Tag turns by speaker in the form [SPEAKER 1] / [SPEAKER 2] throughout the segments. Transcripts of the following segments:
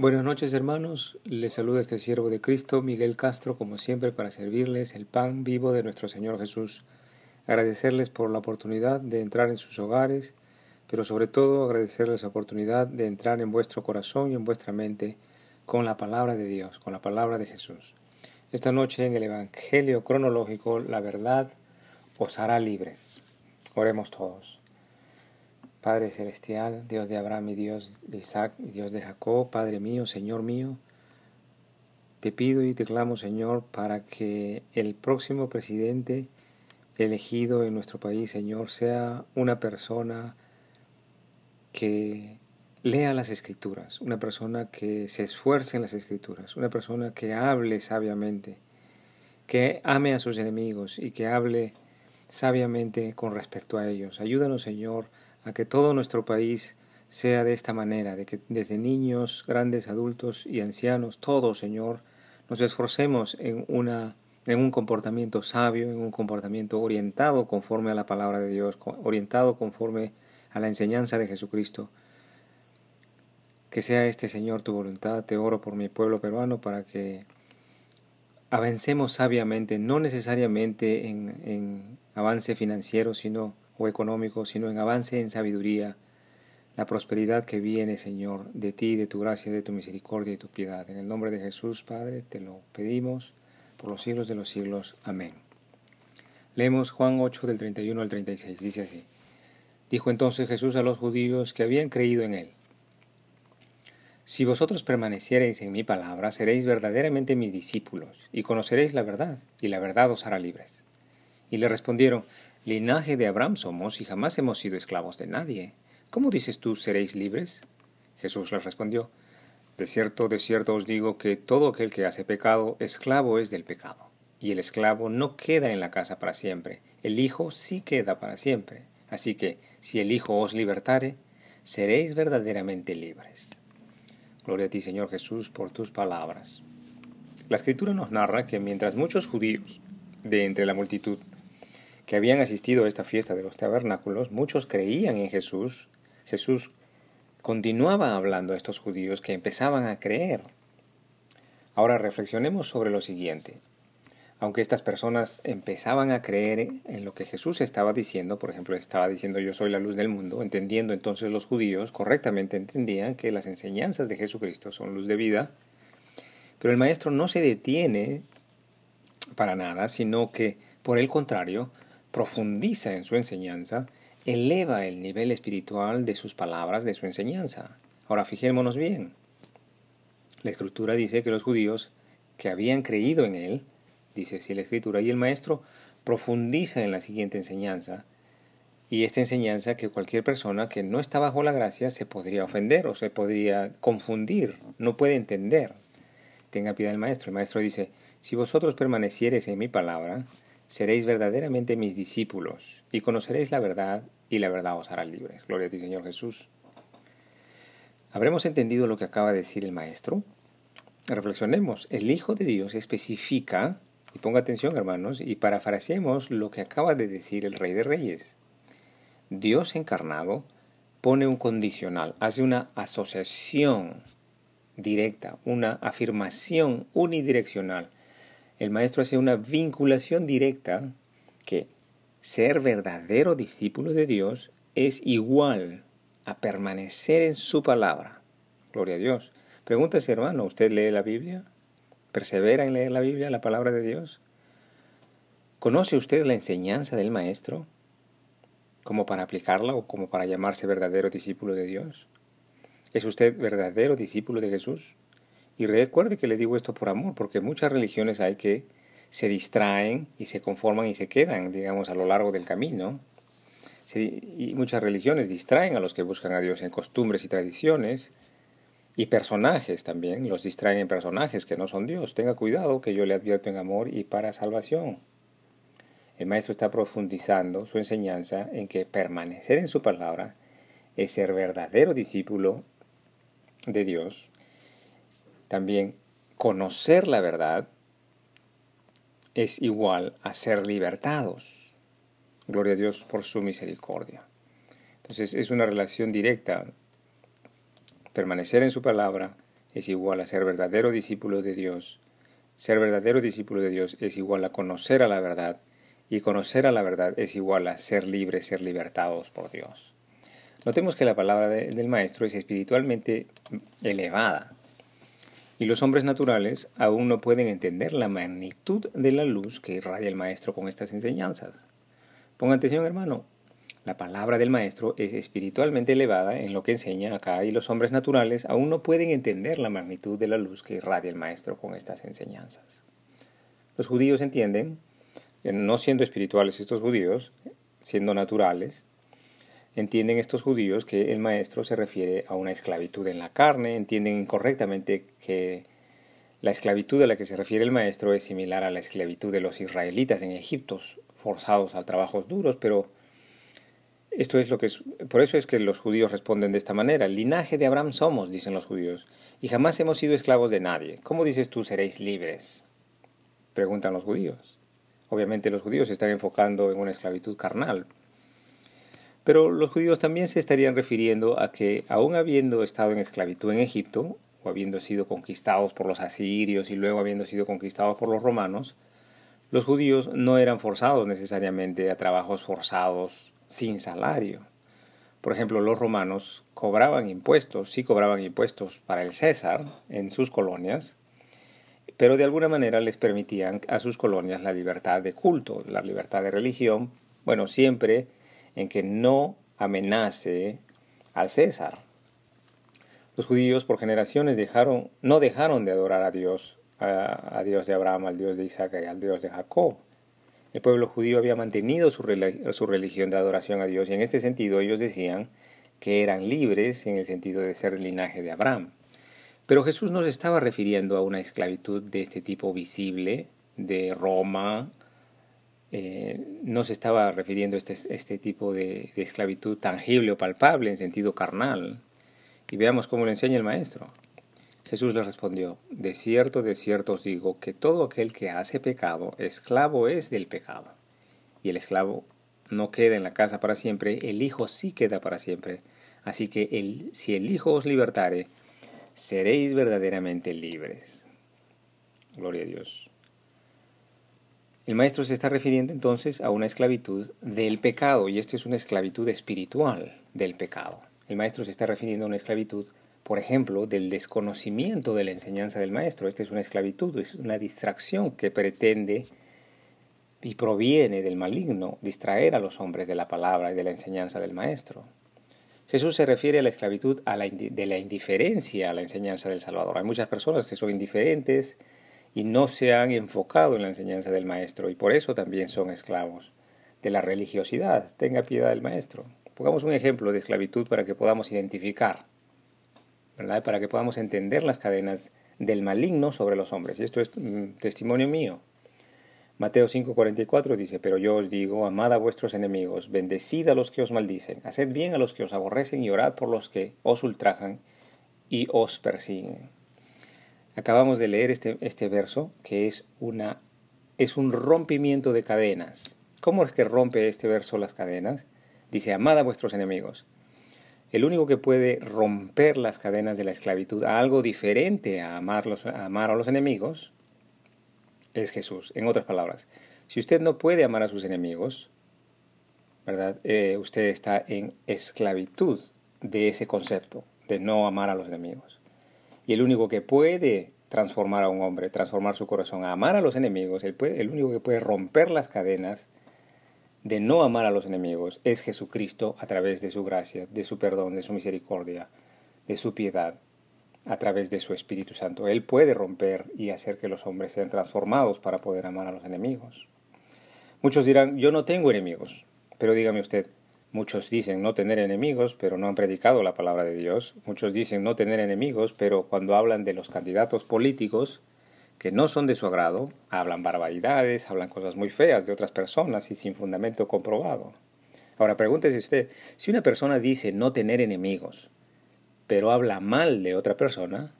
[SPEAKER 1] Buenas noches hermanos, les saluda este siervo de Cristo, Miguel Castro, como siempre para servirles el pan vivo de nuestro Señor Jesús. Agradecerles por la oportunidad de entrar en sus hogares, pero sobre todo agradecerles la oportunidad de entrar en vuestro corazón y en vuestra mente con la palabra de Dios, con la palabra de Jesús. Esta noche en el Evangelio cronológico, la verdad os hará libres. Oremos todos. Padre Celestial, Dios de Abraham y Dios de Isaac y Dios de Jacob, Padre mío, Señor mío, te pido y te clamo, Señor, para que el próximo presidente elegido en nuestro país, Señor, sea una persona que lea las escrituras, una persona que se esfuerce en las escrituras, una persona que hable sabiamente, que ame a sus enemigos y que hable sabiamente con respecto a ellos. Ayúdanos, Señor, que todo nuestro país sea de esta manera, de que desde niños, grandes, adultos y ancianos, todos, Señor, nos esforcemos en, una, en un comportamiento sabio, en un comportamiento orientado conforme a la palabra de Dios, orientado conforme a la enseñanza de Jesucristo. Que sea este, Señor, tu voluntad. Te oro por mi pueblo peruano para que avancemos sabiamente, no necesariamente en, en avance financiero, sino o económico, sino en avance en sabiduría, la prosperidad que viene, Señor, de ti, de tu gracia, de tu misericordia y tu piedad. En el nombre de Jesús, Padre, te lo pedimos por los siglos de los siglos. Amén. Leemos Juan 8 del 31 al 36. Dice así. Dijo entonces Jesús a los judíos que habían creído en él. Si vosotros permaneciereis en mi palabra, seréis verdaderamente mis discípulos, y conoceréis la verdad, y la verdad os hará libres. Y le respondieron, Linaje de Abraham somos y jamás hemos sido esclavos de nadie. ¿Cómo dices tú seréis libres? Jesús les respondió, De cierto, de cierto os digo que todo aquel que hace pecado, esclavo es del pecado. Y el esclavo no queda en la casa para siempre, el Hijo sí queda para siempre. Así que, si el Hijo os libertare, seréis verdaderamente libres. Gloria a ti, Señor Jesús, por tus palabras. La Escritura nos narra que mientras muchos judíos de entre la multitud que habían asistido a esta fiesta de los tabernáculos, muchos creían en Jesús. Jesús continuaba hablando a estos judíos que empezaban a creer. Ahora reflexionemos sobre lo siguiente. Aunque estas personas empezaban a creer en lo que Jesús estaba diciendo, por ejemplo, estaba diciendo yo soy la luz del mundo, entendiendo entonces los judíos correctamente entendían que las enseñanzas de Jesucristo son luz de vida, pero el maestro no se detiene para nada, sino que, por el contrario, profundiza en su enseñanza, eleva el nivel espiritual de sus palabras, de su enseñanza. Ahora fijémonos bien. La escritura dice que los judíos que habían creído en él, dice si la escritura, y el maestro profundiza en la siguiente enseñanza, y esta enseñanza que cualquier persona que no está bajo la gracia se podría ofender o se podría confundir, no puede entender. Tenga piedad el maestro. El maestro dice, si vosotros permaneciereis en mi palabra, seréis verdaderamente mis discípulos y conoceréis la verdad y la verdad os hará libres. Gloria a ti, Señor Jesús. ¿Habremos entendido lo que acaba de decir el Maestro? Reflexionemos. El Hijo de Dios especifica, y ponga atención hermanos, y parafraseemos lo que acaba de decir el Rey de Reyes. Dios encarnado pone un condicional, hace una asociación directa, una afirmación unidireccional el maestro hace una vinculación directa que ser verdadero discípulo de Dios es igual a permanecer en su palabra. Gloria a Dios. Pregúntese, hermano, ¿usted lee la Biblia? ¿Persevera en leer la Biblia, la palabra de Dios? ¿Conoce usted la enseñanza del Maestro como para aplicarla o como para llamarse verdadero discípulo de Dios? ¿Es usted verdadero discípulo de Jesús? Y recuerde que le digo esto por amor, porque muchas religiones hay que se distraen y se conforman y se quedan, digamos, a lo largo del camino. y muchas religiones distraen a los que buscan a Dios en costumbres y tradiciones y personajes también, los distraen en personajes que no son Dios. Tenga cuidado que yo le advierto en amor y para salvación. El maestro está profundizando su enseñanza en que permanecer en su palabra es ser verdadero discípulo de Dios también conocer la verdad es igual a ser libertados. Gloria a Dios por su misericordia. Entonces es una relación directa. Permanecer en su palabra es igual a ser verdadero discípulo de Dios. Ser verdadero discípulo de Dios es igual a conocer a la verdad y conocer a la verdad es igual a ser libres, ser libertados por Dios. Notemos que la palabra del Maestro es espiritualmente elevada y los hombres naturales aún no pueden entender la magnitud de la luz que irradia el Maestro con estas enseñanzas. Ponga atención hermano, la palabra del Maestro es espiritualmente elevada en lo que enseña acá y los hombres naturales aún no pueden entender la magnitud de la luz que irradia el Maestro con estas enseñanzas. Los judíos entienden, eh, no siendo espirituales estos judíos, siendo naturales, entienden estos judíos que el Maestro se refiere a una esclavitud en la carne, entienden incorrectamente que la esclavitud a la que se refiere el Maestro es similar a la esclavitud de los israelitas en Egipto, forzados a trabajos duros, pero esto es lo que es, por eso es que los judíos responden de esta manera. El linaje de Abraham somos, dicen los judíos, y jamás hemos sido esclavos de nadie. ¿Cómo dices tú seréis libres? Preguntan los judíos. Obviamente los judíos se están enfocando en una esclavitud carnal. Pero los judíos también se estarían refiriendo a que, aun habiendo estado en esclavitud en Egipto, o habiendo sido conquistados por los asirios y luego habiendo sido conquistados por los romanos, los judíos no eran forzados necesariamente a trabajos forzados sin salario. Por ejemplo, los romanos cobraban impuestos, sí cobraban impuestos para el César en sus colonias, pero de alguna manera les permitían a sus colonias la libertad de culto, la libertad de religión, bueno, siempre en que no amenace al César. Los judíos por generaciones dejaron, no dejaron de adorar a Dios, a, Dios de Abraham, al Dios de Isaac y al Dios de Jacob. El pueblo judío había mantenido su, religión de adoración a Dios y en este sentido ellos decían que eran libres en el sentido de ser el linaje de Abraham. Pero Jesús no se estaba refiriendo a una esclavitud de este tipo visible, de Roma, eh, no se estaba refiriendo a este, este tipo de, esclavitud tangible o palpable en sentido carnal. Y veamos cómo lo enseña el maestro. Jesús le respondió, De cierto, de cierto os digo, que todo aquel que hace pecado, esclavo es del pecado. Y el esclavo no queda en la casa para siempre, el Hijo sí queda para siempre. Así que si el Hijo os libertare, seréis verdaderamente libres. Gloria a Dios. El maestro se está refiriendo entonces a una esclavitud del pecado, y esto es una esclavitud espiritual del pecado. El maestro se está refiriendo a una esclavitud por ejemplo, del desconocimiento de la enseñanza del maestro. Esta es una esclavitud, es una distracción que pretende y proviene del maligno, distraer a los hombres de la palabra y de la enseñanza del maestro. Jesús se refiere a la esclavitud de la indiferencia a la enseñanza del Salvador. Hay muchas personas que son indiferentes y no se han enfocado en la enseñanza del maestro y por eso también son esclavos de la religiosidad. Tenga piedad del maestro. Pongamos un ejemplo de esclavitud para que podamos identificar para que podamos entender las cadenas del maligno sobre los hombres. Y esto es mm, testimonio mío. Mateo 5:44 dice, pero yo os digo, amad a vuestros enemigos, bendecid a los que os maldicen, haced bien a los que os aborrecen y orad por los que os ultrajan y os persiguen. Acabamos de leer este, este verso que es, una, es un rompimiento de cadenas. ¿Cómo es que rompe este verso las cadenas? Dice, amad a vuestros enemigos. El único que puede romper las cadenas de la esclavitud algo diferente a amar a los enemigos es Jesús. En otras palabras, si usted no puede amar a sus enemigos, ¿verdad? Eh, usted está en esclavitud de ese concepto de no amar a los enemigos. Y el único que puede transformar a un hombre, transformar su corazón a amar a los enemigos, el, el único que puede romper las cadenas de no amar a los enemigos es Jesucristo a través de su gracia, de su perdón, de su misericordia, de su piedad, a través de su Espíritu Santo. Él puede romper y hacer que los hombres sean transformados para poder amar a los enemigos. Muchos dirán, yo no tengo enemigos, pero dígame usted, muchos dicen no tener enemigos, pero no han predicado la palabra de Dios. Muchos dicen no tener enemigos, pero cuando hablan de los candidatos políticos, que no son de su agrado, hablan barbaridades, hablan cosas muy feas de otras personas y sin fundamento comprobado. Ahora pregúntese usted, si una persona dice no tener enemigos, pero habla mal de otra persona,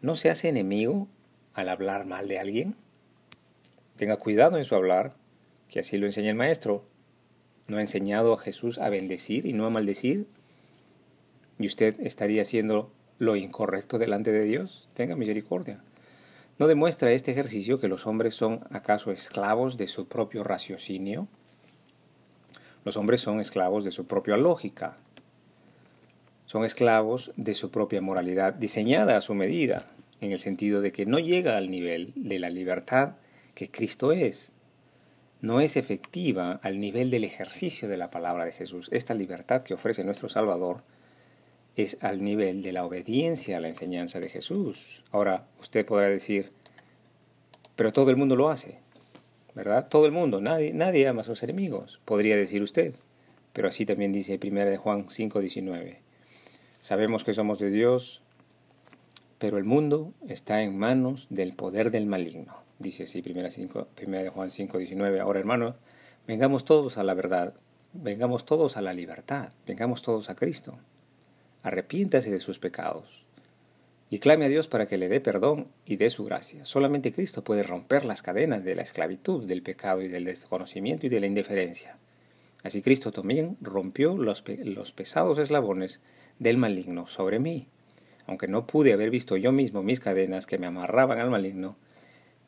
[SPEAKER 1] ¿no se hace enemigo al hablar mal de alguien? Tenga cuidado en su hablar, que así lo enseña el maestro. ¿No ha enseñado a Jesús a bendecir y no a maldecir? Y usted estaría siendo lo incorrecto delante de Dios? Tenga misericordia. ¿No demuestra este ejercicio que los hombres son acaso esclavos de su propio raciocinio? Los hombres son esclavos de su propia lógica. Son esclavos de su propia moralidad, diseñada a su medida, en el sentido de que no llega al nivel de la libertad que Cristo es. No es efectiva al nivel del ejercicio de la palabra de Jesús. Esta libertad que ofrece nuestro Salvador es al nivel de la obediencia a la enseñanza de Jesús. Ahora, usted podrá decir, pero todo el mundo lo hace, ¿verdad? Todo el mundo, nadie, nadie ama a sus enemigos, podría decir usted. Pero así también dice 1 de Juan 5:19. Sabemos que somos de Dios, pero el mundo está en manos del poder del maligno. Dice así 1 de Juan 5:19. Ahora, hermanos, vengamos todos a la verdad, vengamos todos a la libertad, vengamos todos a Cristo arrepiéntase de sus pecados y clame a Dios para que le dé perdón y dé su gracia. Solamente Cristo puede romper las cadenas de la esclavitud, del pecado y del desconocimiento y de la indiferencia. Así Cristo también rompió los, los pesados eslabones del maligno sobre mí. Aunque no pude haber visto yo mismo mis cadenas que me amarraban al maligno,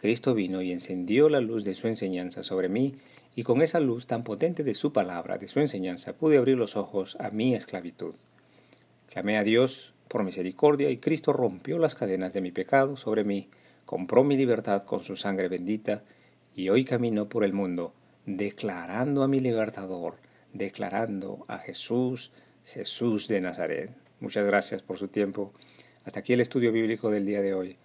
[SPEAKER 1] Cristo vino y encendió la luz de su enseñanza sobre mí, y con esa luz tan potente de su palabra, de su enseñanza, pude abrir los ojos a mi esclavitud. Clamé a Dios por misericordia y Cristo rompió las cadenas de mi pecado sobre mí, compró mi libertad con su sangre bendita y hoy camino por el mundo declarando a mi libertador, declarando a Jesús, Jesús de Nazaret. Muchas gracias por su tiempo. Hasta aquí el estudio bíblico del día de hoy.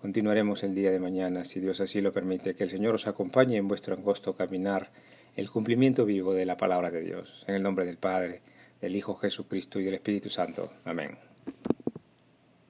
[SPEAKER 1] Continuaremos el día de mañana, si Dios así lo permite. Que el Señor os acompañe en vuestro angosto caminar, el cumplimiento vivo de la palabra de Dios. En el nombre del Padre, del Hijo Jesucristo y del Espíritu Santo. Amén.